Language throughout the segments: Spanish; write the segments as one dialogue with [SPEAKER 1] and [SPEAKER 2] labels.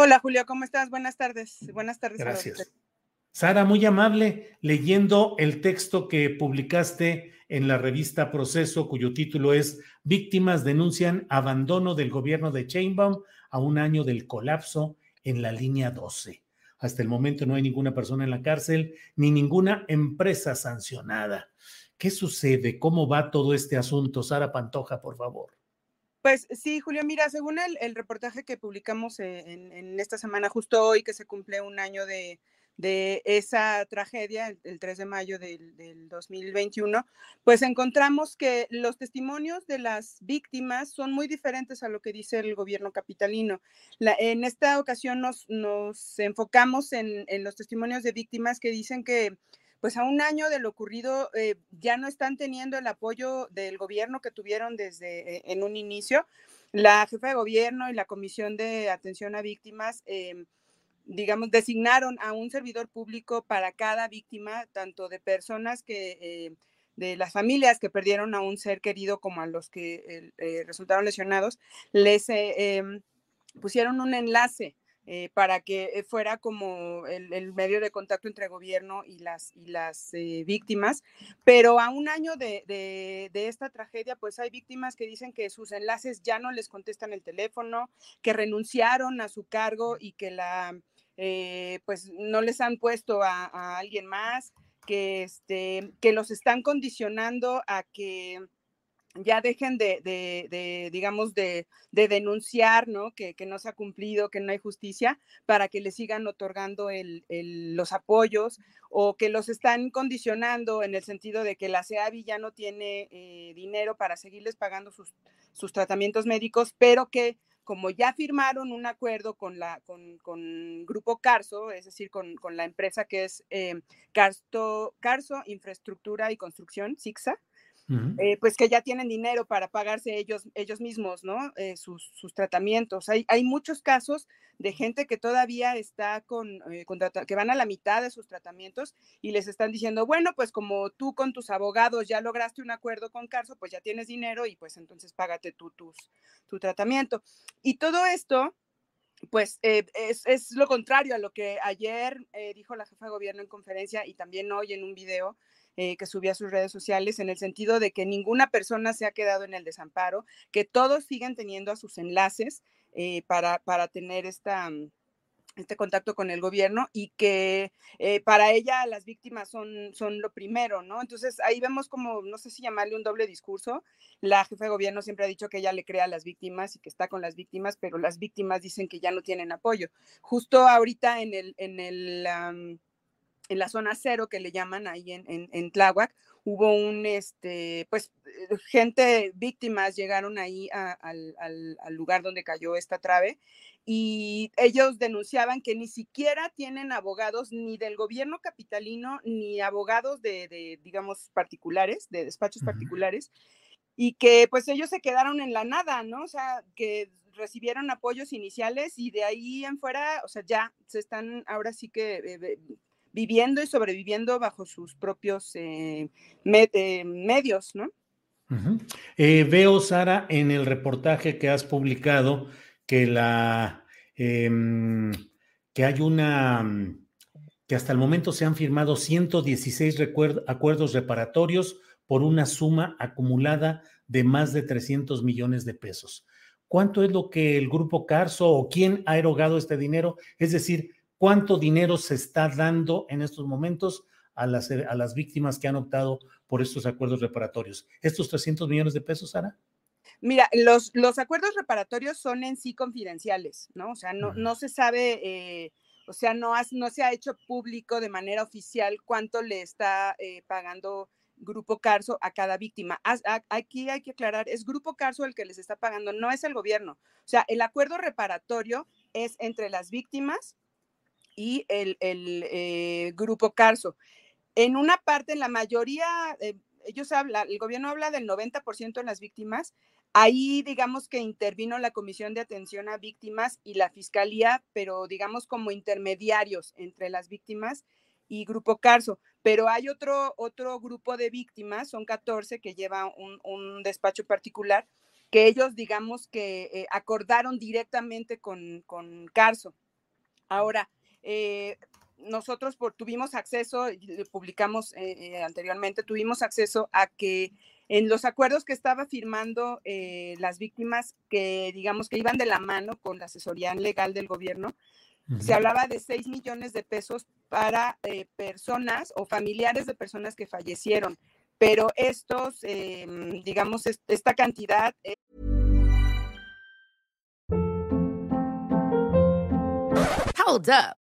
[SPEAKER 1] Hola Julio, ¿cómo estás? Buenas tardes. Buenas tardes.
[SPEAKER 2] Gracias. Sara, muy amable, leyendo el texto que publicaste en la revista Proceso, cuyo título es Víctimas denuncian abandono del gobierno de Chainbaum a un año del colapso en la línea 12. Hasta el momento no hay ninguna persona en la cárcel ni ninguna empresa sancionada. ¿Qué sucede? ¿Cómo va todo este asunto? Sara Pantoja, por favor.
[SPEAKER 1] Pues sí, Julio, mira, según el, reportaje que publicamos eh, en, esta semana, justo hoy que se cumple un año de, esa tragedia, el, 3 de mayo del, 2021, pues encontramos que los testimonios de las víctimas son muy diferentes a lo que dice el gobierno capitalino. en esta ocasión nos, enfocamos en, en los testimonios de víctimas que dicen que pues a un año de lo ocurrido eh, ya no están teniendo el apoyo del gobierno que tuvieron desde eh, en un inicio. La jefa de gobierno y la Comisión de Atención a Víctimas, em, digamos, designaron a un servidor público para cada víctima, tanto de personas que, eh, de las familias que perdieron a un ser querido como a los que resultaron lesionados, les em, pusieron un enlace eh, para que eh, fuera como el, medio de contacto entre gobierno y las, y las eh, víctimas. Pero a un año de, de, esta tragedia, pues hay víctimas que dicen que sus enlaces ya no les contestan el teléfono, que renunciaron a su cargo y que la, pues no les han puesto a, a alguien más, que, este, que los están condicionando a que ya dejen de, digamos, de, denunciar, ¿no? Que, no se ha cumplido, que no hay justicia, para que le sigan otorgando los apoyos o que los están condicionando en el sentido de que la CEAVI ya no tiene eh, dinero para seguirles pagando sus, tratamientos médicos, pero que como ya firmaron un acuerdo con la con, Grupo Carso, es decir, con, la empresa que es eh, Carso, Infraestructura y Construcción, Eh, pues que ya tienen dinero para pagarse ellos, ellos mismos, ¿no? Eh, sus, tratamientos. Hay, hay, muchos casos de gente que todavía está con, eh, que van a la mitad de sus tratamientos y les están diciendo, bueno, pues como tú con tus abogados ya lograste un acuerdo con Carso, pues ya tienes dinero y pues entonces págate tú tus, tu tratamiento. Y todo esto, pues es, es, lo contrario a lo que ayer dijo la jefa de gobierno en conferencia y también hoy en un video eh, que subía a sus redes sociales, en el sentido de que ninguna persona se ha quedado en el desamparo, que todos siguen teniendo a sus enlaces eh, para, para tener esta mm, este contacto con el gobierno y que eh, para ella las víctimas son, son lo primero, ¿no? Entonces ahí vemos como, no sé si llamarle un doble discurso. La jefa de gobierno siempre ha dicho que ella le crea a las víctimas y que está con las víctimas, pero las víctimas dicen que ya no tienen apoyo. Justo ahorita en el, en el en la zona cero que le llaman ahí en, en, Tláhuac, hubo un, este, pues, eh, gente, víctimas llegaron ahí al, lugar donde cayó esta trave y ellos denunciaban que ni siquiera tienen abogados ni del gobierno capitalino ni abogados de, digamos, particulares, de despachos particulares, y que pues ellos se quedaron en la nada, ¿no? O sea, que recibieron apoyos iniciales y de ahí en fuera, o sea, ya se están ahora sí que eh, viviendo y sobreviviendo bajo sus propios eh, eh, medios, ¿no?
[SPEAKER 2] Eh, veo, Sara, en el reportaje que has publicado que la em, que hay una, que hasta el momento se han firmado 116 acuerdos reparatorios por una suma acumulada de más de 300 millones de pesos. ¿Cuánto es lo que el grupo Carso o quién ha erogado este dinero? Es decir, ¿cuánto dinero se está dando en estos momentos a las, a las víctimas que han optado por estos acuerdos reparatorios? ¿Estos 300 millones de pesos, Sara?
[SPEAKER 1] Mira, los, los acuerdos reparatorios son en sí confidenciales, ¿no? O sea, no, no se sabe, eh, o sea, no, no se ha hecho público de manera oficial cuánto le está eh, pagando Grupo Carso a cada víctima. Aquí hay que aclarar, es Grupo Carso el que les está pagando, no es el gobierno. O sea, el acuerdo reparatorio es entre las víctimas y el, eh, Grupo Carso. En una parte, en la mayoría, ellos hablan, el gobierno habla del 90% en las víctimas Ahí, digamos que intervino la Comisión de Atención a Víctimas y la Fiscalía, pero digamos como intermediarios entre las víctimas y Grupo Carso. Pero hay otro, otro grupo de víctimas, son 14, que lleva un, despacho particular, que ellos, digamos que eh, acordaron directamente con, Carso. Ahora, eh, nosotros por, tuvimos acceso, publicamos eh, anteriormente, tuvimos acceso a que en los acuerdos que estaba firmando eh, las víctimas que digamos que iban de la mano con la asesoría legal del gobierno, se hablaba de 6 millones de pesos para eh, personas o familiares de personas que fallecieron, pero estos, digamos, esta cantidad...
[SPEAKER 3] Hold up.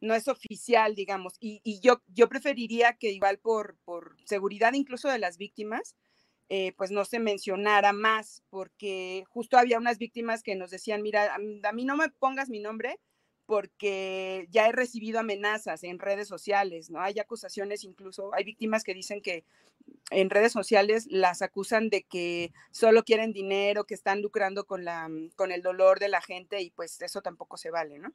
[SPEAKER 1] No es oficial, digamos, y, yo, yo preferiría que igual por, por seguridad incluso de las víctimas, eh, pues no se mencionara más, porque justo había unas víctimas que nos decían, mira, a, mí no me pongas mi nombre porque ya he recibido amenazas en redes sociales, ¿no? Hay acusaciones incluso, hay víctimas que dicen que en redes sociales las acusan de que solo quieren dinero, que están lucrando con, la, con el dolor de la gente y pues eso tampoco se vale, ¿no?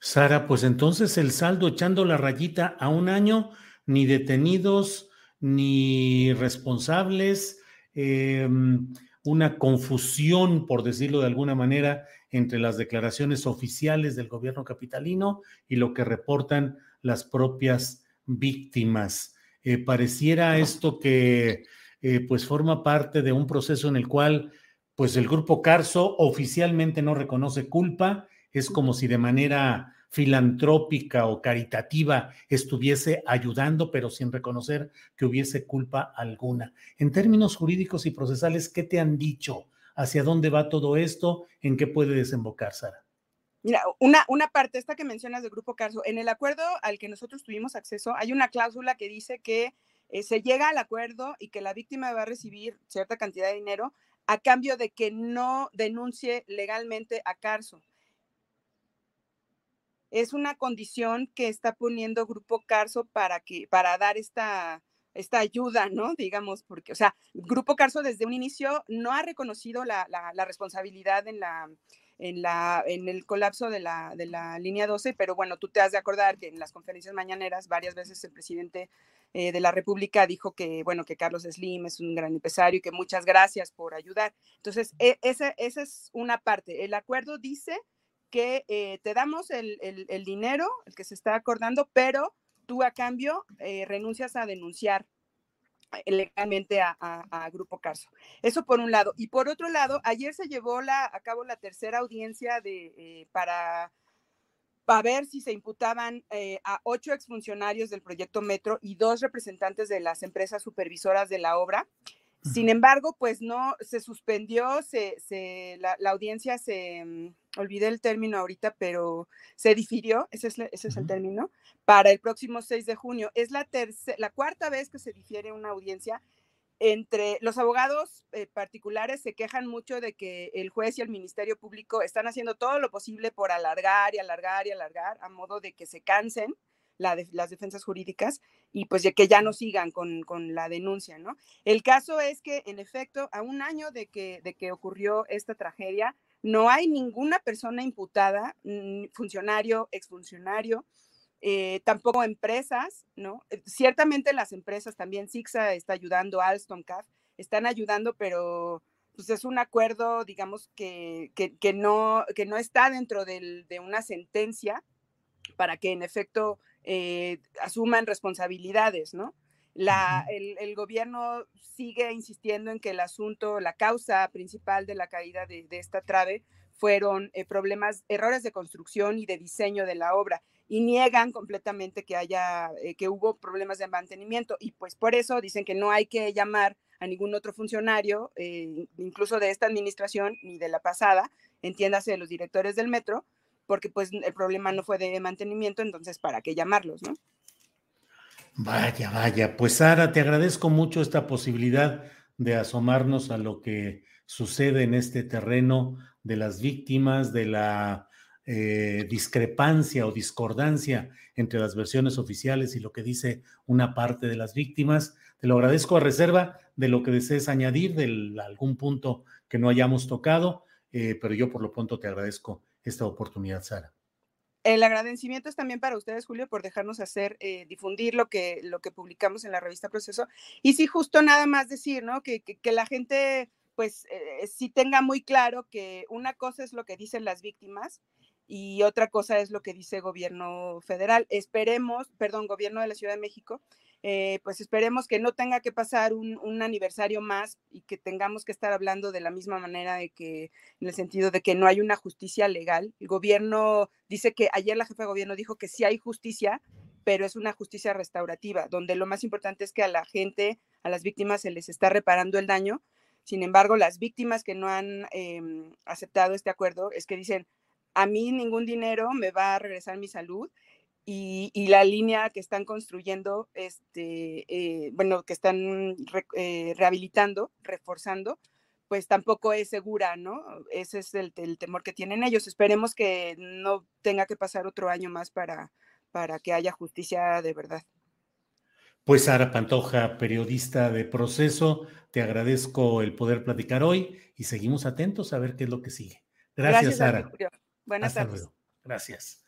[SPEAKER 2] Sara, pues entonces el saldo echando la rayita a un año, ni detenidos, ni responsables, em, una confusión, por decirlo de alguna manera, entre las declaraciones oficiales del gobierno capitalino y lo que reportan las propias víctimas. Eh, pareciera esto que eh, pues forma parte de un proceso en el cual pues el grupo Carso oficialmente no reconoce culpa es como si de manera filantrópica o caritativa estuviese ayudando, pero sin reconocer que hubiese culpa alguna. En términos jurídicos y procesales, ¿qué te han dicho? ¿Hacia dónde va todo esto? ¿En qué puede desembocar, Sara?
[SPEAKER 1] Mira, una, una parte, esta que mencionas del Grupo Carso, en el acuerdo al que nosotros tuvimos acceso, hay una cláusula que dice que eh, se llega al acuerdo y que la víctima va a recibir cierta cantidad de dinero a cambio de que no denuncie legalmente a Carso es una condición que está poniendo Grupo Carso para que, para dar esta, esta ayuda, ¿no? Digamos, porque, o sea, Grupo Carso desde un inicio no ha reconocido la, la, responsabilidad en la, en, la, en el colapso de la, de la línea 12, pero bueno, tú te has de acordar que en las conferencias mañaneras varias veces el presidente eh, de la República dijo que, bueno, que Carlos Slim es un gran empresario y que muchas gracias por ayudar. Entonces, e, esa, esa es una parte. El acuerdo dice que eh, te damos el, dinero, el que se está acordando, pero tú a cambio eh, renuncias a denunciar eh, legalmente a, Grupo Carso. Eso por un lado. Y por otro lado, ayer se llevó la, a cabo la tercera audiencia de, para para ver si se imputaban eh, a ocho exfuncionarios del proyecto Metro y dos representantes de las empresas supervisoras de la obra. Sin embargo, pues no, se suspendió, se, la, audiencia se, mm, olvidé el término ahorita, pero se difirió, ese es, ese es el término, para el próximo 6 de junio. Es la, la cuarta vez que se difiere una audiencia entre los abogados eh, particulares se quejan mucho de que el juez y el Ministerio Público están haciendo todo lo posible por alargar y alargar y alargar a modo de que se cansen las defensas jurídicas y pues de que ya no sigan con, la denuncia, ¿no? El caso es que, en efecto, a un año de que, de que ocurrió esta tragedia, no hay ninguna persona imputada, funcionario, exfuncionario, eh, tampoco empresas, ¿no? Eh, ciertamente las empresas también, SIGSA está ayudando, Alstom, CAF, están ayudando, pero pues es un acuerdo, digamos, que, que, no, que no está dentro de una sentencia para que en efecto eh, asuman responsabilidades, ¿no? La, el, gobierno sigue insistiendo en que el asunto, la causa principal de la caída de, esta trave fueron problemas, errores de construcción y de diseño de la obra y niegan completamente que haya, eh, que hubo problemas de mantenimiento y pues por eso dicen que no hay que llamar a ningún otro funcionario, eh, incluso de esta administración ni de la pasada, entiéndase de los directores del metro, porque pues el problema no fue de mantenimiento, entonces para qué llamarlos, ¿no?
[SPEAKER 2] Vaya, vaya, pues Sara, te agradezco mucho esta posibilidad de asomarnos a lo que sucede en este terreno de las víctimas, de la eh, discrepancia o discordancia entre las versiones oficiales y lo que dice una parte de las víctimas. Te lo agradezco a reserva de lo que desees añadir, de algún punto que no hayamos tocado, eh, pero yo por lo pronto te agradezco esta oportunidad, Sara.
[SPEAKER 1] El agradecimiento es también para ustedes, Julio, por dejarnos hacer, eh, difundir lo que, lo que publicamos en la revista Proceso. Y sí, justo nada más decir, ¿no? Que, que, la gente, pues, sí tenga muy claro que una cosa es lo que dicen las víctimas y otra cosa es lo que dice gobierno federal. Esperemos, perdón, gobierno de la Ciudad de México, eh, pues esperemos que no tenga que pasar un, aniversario más y que tengamos que estar hablando de la misma manera de que, en el sentido de que no hay una justicia legal. El gobierno dice que ayer la jefa de gobierno dijo que sí hay justicia, pero es una justicia restaurativa, donde lo más importante es que a la gente, a las víctimas se les está reparando el daño. Sin embargo, las víctimas que no han em, aceptado este acuerdo es que dicen, a mí ningún dinero me va a regresar mi salud y, la línea que están construyendo, este, eh, bueno, que están eh, rehabilitando, reforzando, pues tampoco es segura, ¿no? Ese es el, temor que tienen ellos. Esperemos que no tenga que pasar otro año más para, para que haya justicia de verdad.
[SPEAKER 2] Pues Sara Pantoja, periodista de proceso, te agradezco el poder platicar hoy y seguimos atentos a ver qué es lo que sigue. Gracias, Sara.
[SPEAKER 1] Buenas Hasta tardes. Luego.
[SPEAKER 2] Gracias.